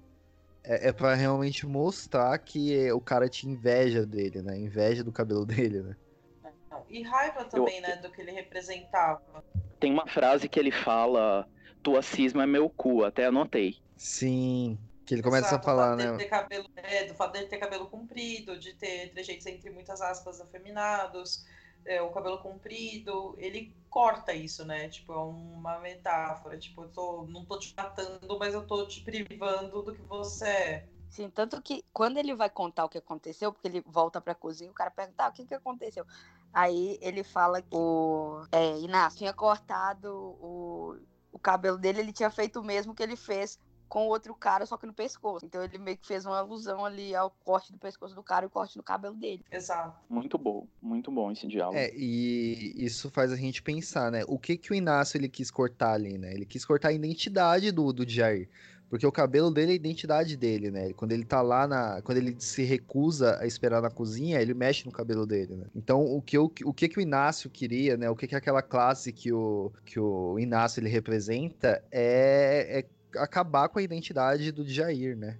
Speaker 1: É, é para realmente mostrar que o cara tinha inveja dele, né? Inveja do cabelo dele, né?
Speaker 2: E raiva também, Eu... né? Do que ele representava.
Speaker 5: Tem uma frase que ele fala: Tua cisma é meu cu, até anotei.
Speaker 1: Sim. Que ele começa Exato, a falar, né?
Speaker 2: Cabelo, é, do fato dele ter cabelo comprido, de ter trejeitos entre muitas aspas afeminados, é, o cabelo comprido, ele corta isso, né? Tipo, é uma metáfora. Tipo, eu tô, não tô te matando, mas eu tô te privando do que você é.
Speaker 4: Sim, tanto que quando ele vai contar o que aconteceu, porque ele volta pra cozinha, o cara pergunta, ah, o que que aconteceu? Aí ele fala que o é, Inácio tinha cortado o, o cabelo dele, ele tinha feito o mesmo que ele fez com outro cara, só que no pescoço. Então ele meio que fez uma alusão ali ao corte do pescoço do cara e o corte no cabelo dele.
Speaker 2: Exato.
Speaker 5: Muito bom, muito bom esse diálogo.
Speaker 1: É, e isso faz a gente pensar, né? O que que o Inácio ele quis cortar ali, né? Ele quis cortar a identidade do, do Jair. Porque o cabelo dele é a identidade dele, né? Quando ele tá lá na. Quando ele se recusa a esperar na cozinha, ele mexe no cabelo dele, né? Então, o que o, o, que, que o Inácio queria, né? O que, que aquela classe que o, que o Inácio ele representa é, é acabar com a identidade do Jair, né?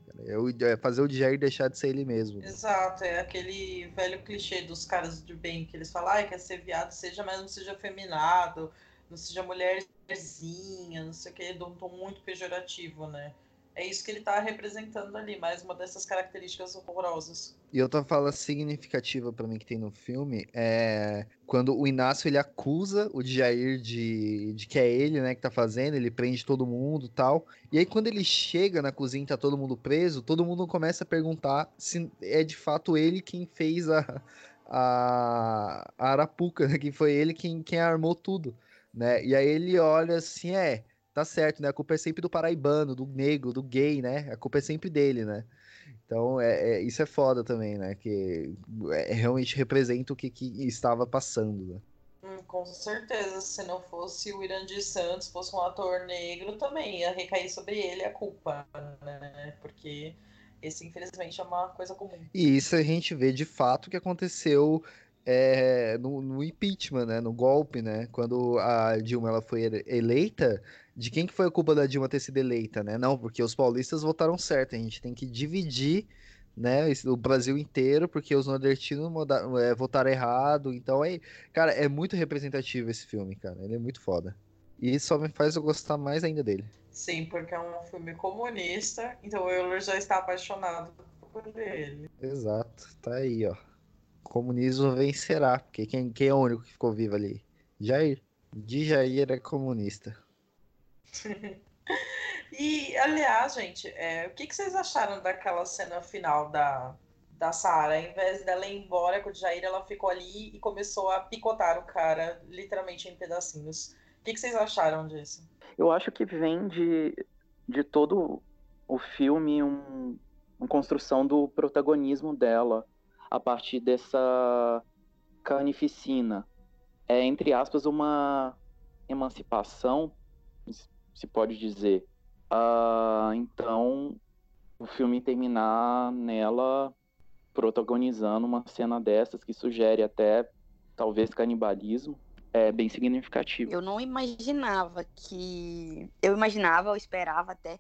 Speaker 1: É fazer o Jair deixar de ser ele mesmo.
Speaker 2: Exato, é aquele velho clichê dos caras de bem que eles falam, ah, quer ser viado, seja, mas não seja feminado, não seja mulherzinha, não sei o que, de um tom muito pejorativo, né? É isso que ele tá representando ali, mais uma dessas características horrorosas.
Speaker 1: E outra fala significativa para mim que tem no filme é quando o Inácio ele acusa o Jair de, de que é ele, né, que tá fazendo, ele prende todo mundo tal. E aí quando ele chega na cozinha e tá todo mundo preso, todo mundo começa a perguntar se é de fato ele quem fez a, a, a Arapuca, né, que foi ele quem, quem armou tudo, né? E aí ele olha assim, é, tá certo, né? A culpa é sempre do paraibano, do negro, do gay, né? A culpa é sempre dele, né? Então, é, é isso é foda também, né? Que é, realmente representa o que, que estava passando, né?
Speaker 2: Hum, com certeza, se não fosse o Irandir Santos, fosse um ator negro, também ia recair sobre ele a culpa, né? Porque esse, infelizmente, é uma coisa comum.
Speaker 1: E isso a gente vê de fato que aconteceu é, no, no, impeachment, né, no golpe, né, quando a Dilma ela foi eleita, de quem que foi a culpa da Dilma ter sido eleita, né? Não, porque os paulistas votaram certo, a gente tem que dividir, né, o Brasil inteiro, porque os nordestinos é, votaram errado, então é, cara, é muito representativo esse filme, cara, ele é muito foda. E isso só me faz eu gostar mais ainda dele.
Speaker 2: Sim, porque é um filme comunista, então o Euler já está apaixonado por ele.
Speaker 1: Exato, tá aí, ó comunismo vencerá, porque quem, quem é o único que ficou vivo ali? Jair. De Jair é comunista.
Speaker 2: e, aliás, gente, é, o que, que, vocês acharam daquela cena final da, da Sara? Ao invés dela ir embora com o Jair, ela ficou ali e começou a picotar o cara, literalmente em pedacinhos. O que, que vocês acharam disso?
Speaker 5: Eu acho que vem de, de todo o filme um, uma construção do protagonismo dela a partir dessa carnificina. É, entre aspas, uma emancipação, se pode dizer. Uh, então, o filme terminar nela protagonizando uma cena dessas que sugere até talvez canibalismo é bem significativo.
Speaker 4: Eu não imaginava que. Eu imaginava, eu esperava até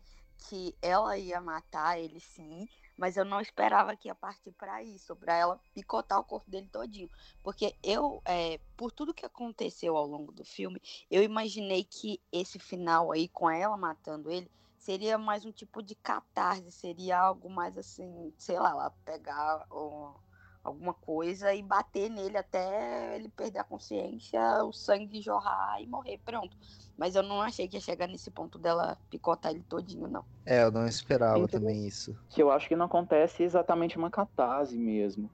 Speaker 4: que ela ia matar ele sim, mas eu não esperava que ia partir para isso, para ela picotar o corpo dele todinho, porque eu, é, por tudo que aconteceu ao longo do filme, eu imaginei que esse final aí com ela matando ele seria mais um tipo de catarse, seria algo mais assim, sei lá, lá pegar alguma coisa e bater nele até ele perder a consciência, o sangue jorrar e morrer, pronto. Mas eu não achei que ia chegar nesse ponto dela picotar ele todinho, não.
Speaker 1: É, eu não esperava então, também isso.
Speaker 5: Que eu acho que não acontece exatamente uma catarse mesmo.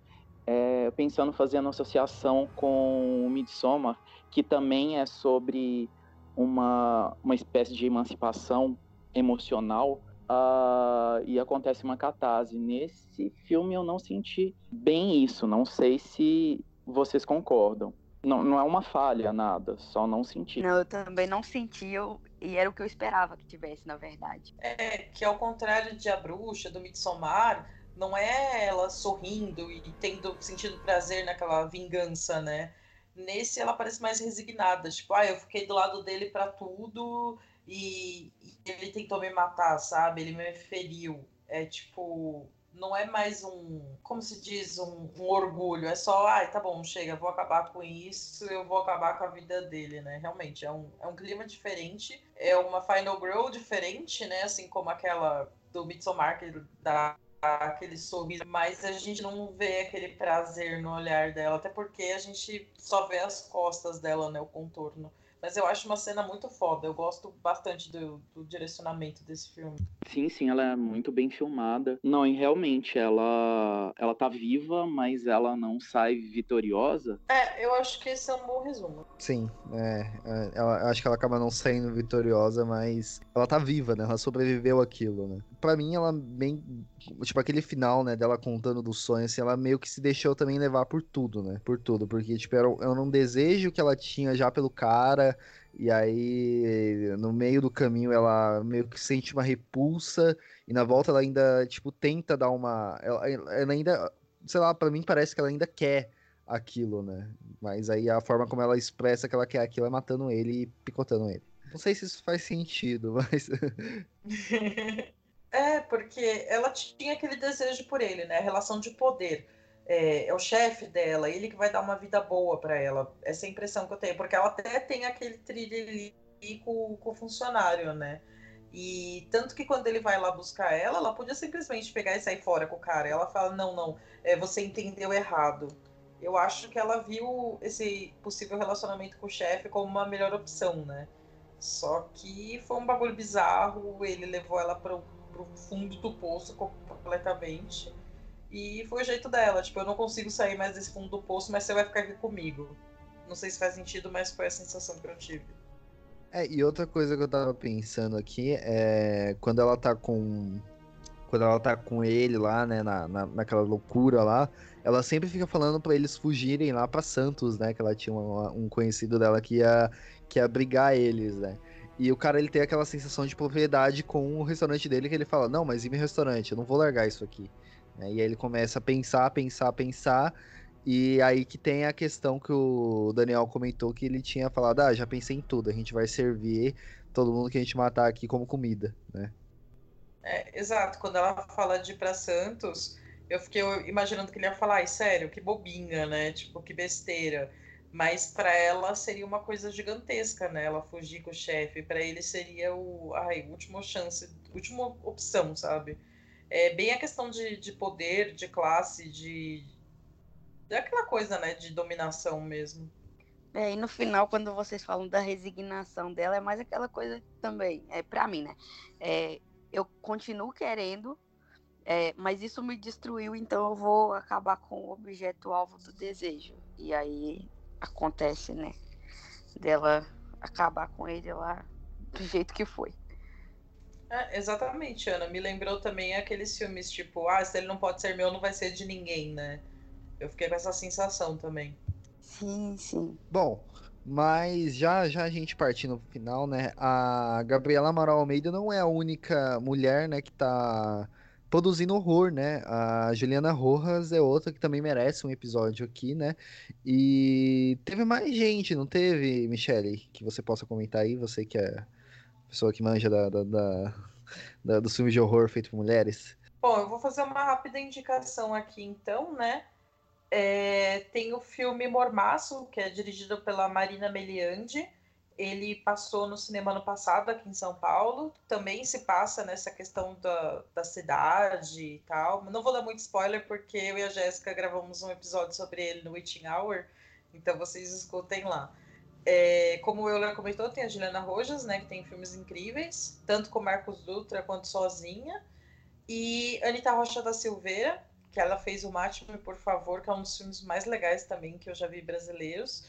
Speaker 5: É, pensando fazendo associação com o Midsommar, que também é sobre uma, uma espécie de emancipação emocional uh, e acontece uma catarse. Nesse filme eu não senti bem isso, não sei se vocês concordam. Não, não é uma falha, nada, só não senti.
Speaker 4: Não, eu também não senti, eu, e era o que eu esperava que tivesse, na verdade.
Speaker 2: É, que ao contrário de A Bruxa, do Midsommar, não é ela sorrindo e tendo sentido prazer naquela vingança, né? Nesse ela parece mais resignada, tipo, ah, eu fiquei do lado dele para tudo e, e ele tentou me matar, sabe? Ele me feriu. É tipo, não é mais um, como se diz, um, um, orgulho, é só, ai, tá bom, chega, vou acabar com isso, eu vou acabar com a vida dele, né? Realmente, é um, é um clima diferente, é uma Final Girl diferente, né? Assim como aquela do Midsommar, que dá aquele sorriso, mas a gente não vê aquele prazer no olhar dela, até porque a gente só vê as costas dela, né? O contorno. Mas eu acho uma cena muito foda. Eu gosto bastante do, do, direcionamento desse filme.
Speaker 5: Sim, sim, ela é muito bem filmada. Não, e realmente, ela, ela tá viva, mas ela não sai vitoriosa.
Speaker 2: É, eu acho que esse é um bom resumo.
Speaker 1: Sim, é. é ela, eu acho que ela acaba não saindo vitoriosa, mas ela tá viva, né? Ela sobreviveu aquilo, né? Pra mim, ela bem. Tipo, aquele final, né, dela contando dos sonhos, assim, ela meio que se deixou também levar por tudo, né? Por tudo. Porque, tipo, era, era um desejo que ela tinha já pelo cara e aí, no meio do caminho, ela meio que sente uma repulsa, e na volta ela ainda, tipo, tenta dar uma. Ela, ela ainda, sei lá, para mim parece que ela ainda quer aquilo, né? Mas aí a forma como ela expressa que ela quer aquilo é matando ele e picotando ele. Não sei se isso faz sentido, mas.
Speaker 2: é, porque ela tinha aquele desejo por ele, né? A relação de poder é, é o chefe dela, ele que vai dar uma vida boa para ela. Essa é a impressão que eu tenho, porque ela até tem aquele trilho com, com o funcionário, né? E tanto que quando ele vai lá buscar ela, ela podia simplesmente pegar e sair fora com o cara. Ela fala: Não, não, é, você entendeu errado. Eu acho que ela viu esse possível relacionamento com o chefe como uma melhor opção, né? Só que foi um bagulho bizarro. Ele levou ela pro, pro fundo do poço completamente. E foi o jeito dela, tipo, eu não consigo sair mais desse fundo do poço, mas você vai ficar aqui comigo. Não sei se faz sentido, mas foi a sensação que eu tive.
Speaker 1: É, e outra coisa que eu tava pensando aqui é quando ela tá com. Quando ela tá com ele lá, né, na, na, naquela loucura lá, ela sempre fica falando para eles fugirem lá para Santos, né? Que ela tinha uma, um conhecido dela que ia, que ia brigar eles, né? E o cara ele tem aquela sensação de propriedade com o restaurante dele que ele fala: Não, mas e meu restaurante? Eu não vou largar isso aqui. Né? E aí ele começa a pensar, pensar, pensar. E aí que tem a questão que o Daniel comentou que ele tinha falado: ah, já pensei em tudo, a gente vai servir todo mundo que a gente matar aqui como comida, né?
Speaker 2: É, exato, quando ela fala de ir pra Santos, eu fiquei imaginando que ele ia falar, ai, sério, que bobinha, né? Tipo, que besteira. Mas para ela seria uma coisa gigantesca, né? Ela fugir com o chefe. para ele seria o, ai, última chance, última opção, sabe? É bem a questão de, de poder, de classe, de. daquela coisa, né? De dominação mesmo.
Speaker 4: É, e no final, quando vocês falam da resignação dela, é mais aquela coisa também, é para mim, né? É, eu continuo querendo, é, mas isso me destruiu, então eu vou acabar com o objeto alvo do desejo. E aí acontece, né? Dela acabar com ele lá do jeito que foi.
Speaker 2: É, exatamente, Ana. Me lembrou também aqueles filmes tipo, ah, se ele não pode ser meu, não vai ser de ninguém, né? Eu fiquei com essa sensação também.
Speaker 4: Sim, sim.
Speaker 1: Bom, mas já já a gente partindo pro final, né? A Gabriela Amaral Almeida não é a única mulher, né, que tá produzindo horror, né? A Juliana Rojas é outra que também merece um episódio aqui, né? E teve mais gente, não teve, Michele? Que você possa comentar aí, você que é pessoa que manja da, da, da, da dos filmes de horror feito por mulheres?
Speaker 2: Bom, eu vou fazer uma rápida indicação aqui então, né? É, tem o filme Mormaço, que é dirigido pela Marina Meliandi. Ele passou no cinema ano passado aqui em São Paulo. Também se passa nessa questão da, da cidade e tal. Não vou dar muito spoiler, porque eu e a Jéssica gravamos um episódio sobre ele no Witching Hour. Então vocês escutem lá. É, como o Euler comentou, tem a Juliana Rojas, né, que tem filmes incríveis, tanto com Marcos Dutra quanto sozinha. E Anitta Rocha da Silveira, que ela fez o Mate-me, por favor, que é um dos filmes mais legais também que eu já vi brasileiros.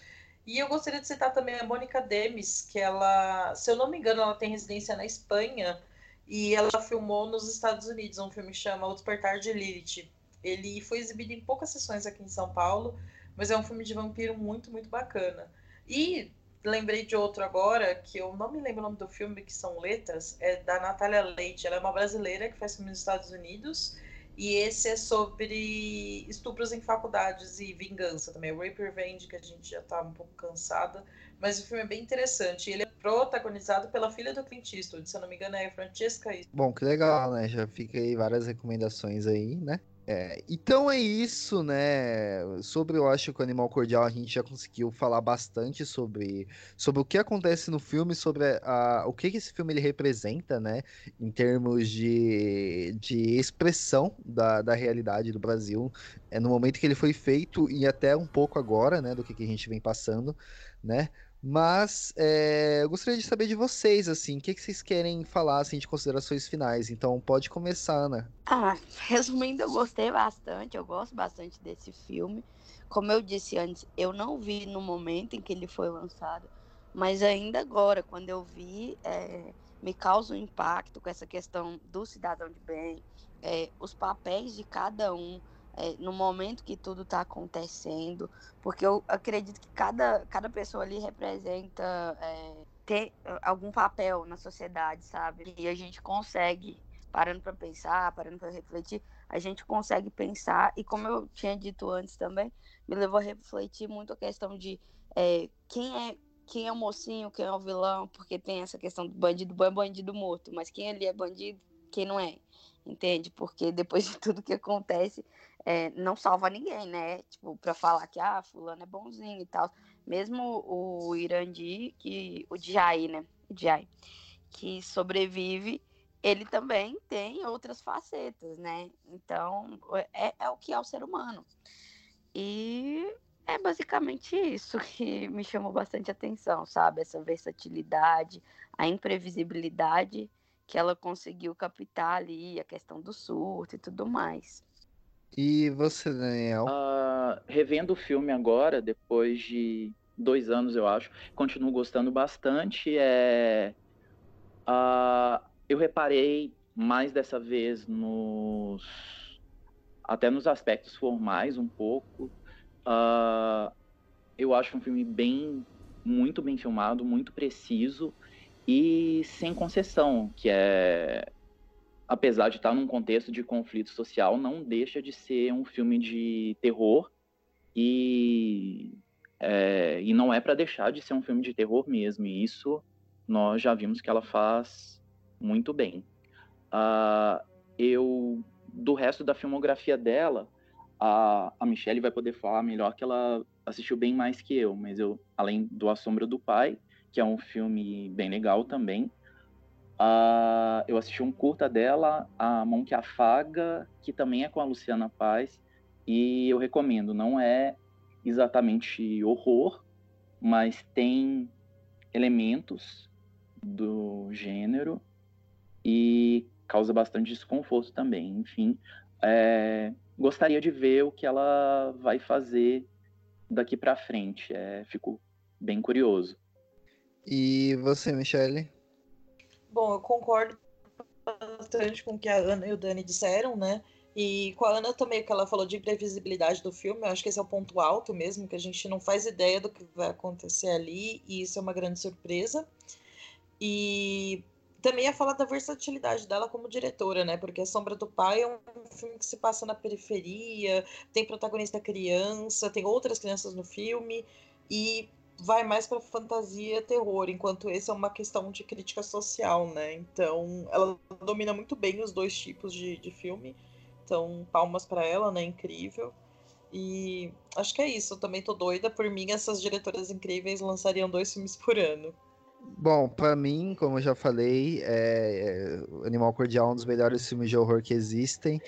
Speaker 2: E eu gostaria de citar também a Mônica Demis, que ela, se eu não me engano, ela tem residência na Espanha e ela filmou nos Estados Unidos um filme que chama O Despertar de Lilith. Ele foi exibido em poucas sessões aqui em São Paulo, mas é um filme de vampiro muito, muito bacana. E lembrei de outro agora, que eu não me lembro o nome do filme, que são letras, é da Natália Leite. Ela é uma brasileira que faz filme nos Estados Unidos. E esse é sobre estupros em faculdades e vingança também. Rape Revenge, que a gente já tá um pouco cansada. Mas o filme é bem interessante. Ele é protagonizado pela filha do Clint Eastwood, se eu não me engano, é Francesca.
Speaker 1: Bom, que legal, né? Já fica aí várias recomendações aí, né? É, então é isso, né? Sobre eu acho que o Animal Cordial a gente já conseguiu falar bastante sobre, sobre o que acontece no filme, sobre a, o que, que esse filme ele representa, né? Em termos de, de expressão da, da realidade do Brasil, é no momento que ele foi feito e até um pouco agora, né? Do que, que a gente vem passando, né? Mas é, eu gostaria de saber de vocês, assim, o que, que vocês querem falar assim, de considerações finais. Então pode começar, Ana.
Speaker 4: Ah, resumindo, eu gostei bastante, eu gosto bastante desse filme. Como eu disse antes, eu não vi no momento em que ele foi lançado, mas ainda agora, quando eu vi, é, me causa um impacto com essa questão do cidadão de bem, é, os papéis de cada um é, no momento que tudo está acontecendo, porque eu acredito que cada, cada pessoa ali representa é, ter algum papel na sociedade, sabe? E a gente consegue, parando para pensar, parando para refletir, a gente consegue pensar, e como eu tinha dito antes também, me levou a refletir muito a questão de é, quem é quem é o mocinho, quem é o vilão, porque tem essa questão do bandido bom é bandido morto, mas quem ali é bandido, quem não é, entende? Porque depois de tudo que acontece, é, não salva ninguém, né? Tipo, pra falar que, ah, fulano é bonzinho e tal. Mesmo o Irandi, que, o Djai, né? O Djai, que sobrevive, ele também tem outras facetas, né? Então, é, é o que é o ser humano. E é basicamente isso que me chamou bastante atenção, sabe? Essa versatilidade, a imprevisibilidade que ela conseguiu captar ali, a questão do surto e tudo mais.
Speaker 1: E você, Daniel?
Speaker 5: Uh, revendo o filme agora, depois de dois anos, eu acho, continuo gostando bastante. É, uh, eu reparei mais dessa vez nos até nos aspectos formais um pouco. Uh, eu acho um filme bem, muito bem filmado, muito preciso e sem concessão, que é apesar de estar num contexto de conflito social, não deixa de ser um filme de terror e, é, e não é para deixar de ser um filme de terror mesmo. E isso nós já vimos que ela faz muito bem. Uh, eu do resto da filmografia dela, a, a Michelle vai poder falar melhor que ela assistiu bem mais que eu, mas eu além do A Sombra do Pai, que é um filme bem legal também, Uh, eu assisti um curta dela, A Mão que Afaga, que também é com a Luciana Paz, e eu recomendo. Não é exatamente horror, mas tem elementos do gênero e causa bastante desconforto também. Enfim, é, gostaria de ver o que ela vai fazer daqui para frente. É, fico bem curioso.
Speaker 1: E você, Michele?
Speaker 2: Bom, eu concordo bastante com o que a Ana e o Dani disseram, né? E com a Ana também, que ela falou de imprevisibilidade do filme, eu acho que esse é o ponto alto mesmo, que a gente não faz ideia do que vai acontecer ali, e isso é uma grande surpresa. E também ia falar da versatilidade dela como diretora, né? Porque A Sombra do Pai é um filme que se passa na periferia, tem protagonista criança, tem outras crianças no filme, e vai mais para fantasia terror, enquanto esse é uma questão de crítica social, né? Então, ela domina muito bem os dois tipos de, de filme. Então, palmas para ela, né? Incrível. E acho que é isso. Eu também tô doida. Por mim, essas diretoras incríveis lançariam dois filmes por ano.
Speaker 1: Bom, para mim, como eu já falei, é... Animal Cordial é um dos melhores filmes de horror que existem.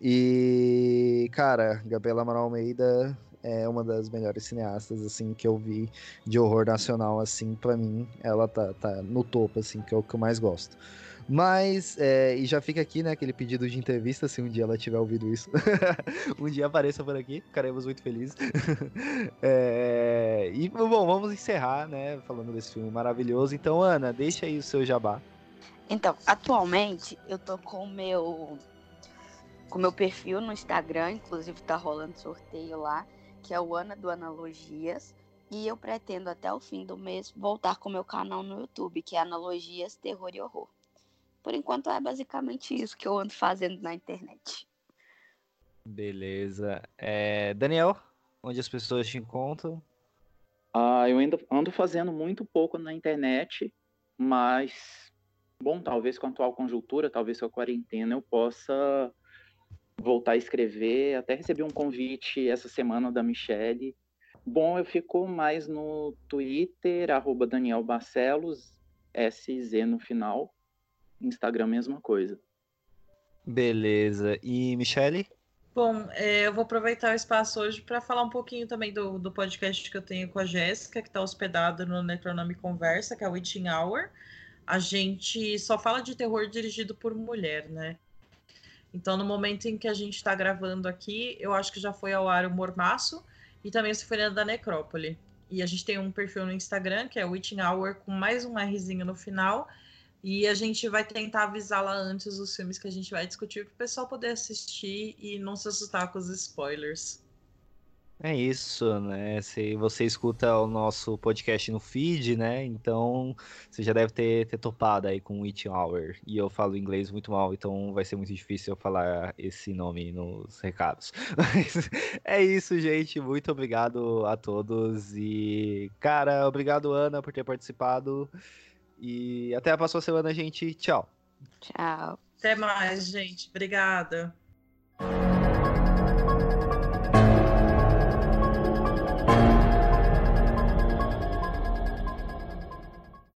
Speaker 1: E, cara, Gabriela Amaral Almeida é uma das melhores cineastas assim que eu vi de horror nacional assim para mim ela tá, tá no topo assim que é o que eu mais gosto. Mas é, e já fica aqui né aquele pedido de entrevista se um dia ela tiver ouvido isso. Um dia apareça por aqui ficaremos muito felizes. É, e bom vamos encerrar né falando desse filme maravilhoso. Então Ana deixa aí o seu jabá.
Speaker 4: Então atualmente eu tô com o meu com meu perfil no Instagram, inclusive tá rolando sorteio lá que é o Ana do Analogias. E eu pretendo até o fim do mês voltar com o meu canal no YouTube, que é Analogias Terror e Horror. Por enquanto é basicamente isso que eu ando fazendo na internet.
Speaker 1: Beleza. É, Daniel, onde as pessoas te encontram?
Speaker 5: Ah, eu ainda ando fazendo muito pouco na internet, mas bom, talvez com a atual conjuntura, talvez com a quarentena eu possa voltar a escrever. Até recebi um convite essa semana da Michelle. Bom, eu fico mais no Twitter, arroba Daniel Barcelos, SZ no final. Instagram, mesma coisa.
Speaker 1: Beleza. E Michelle?
Speaker 2: Bom, é, eu vou aproveitar o espaço hoje para falar um pouquinho também do, do podcast que eu tenho com a Jéssica, que está hospedado no Netronome Conversa, que é o Witching Hour. A gente só fala de terror dirigido por mulher, né? Então, no momento em que a gente está gravando aqui, eu acho que já foi ao ar o Mormaço e também o Sinfonia da Necrópole. E a gente tem um perfil no Instagram, que é Witching Hour, com mais um Rzinho no final. E a gente vai tentar avisar lá antes os filmes que a gente vai discutir para o pessoal poder assistir e não se assustar com os spoilers.
Speaker 1: É isso, né? Se você escuta o nosso podcast no feed, né? Então você já deve ter, ter topado aí com It Hour. E eu falo inglês muito mal, então vai ser muito difícil eu falar esse nome nos recados. Mas é isso, gente. Muito obrigado a todos. E, cara, obrigado, Ana, por ter participado. E até a próxima semana, gente. Tchau.
Speaker 4: Tchau.
Speaker 2: Até mais, gente. Obrigada.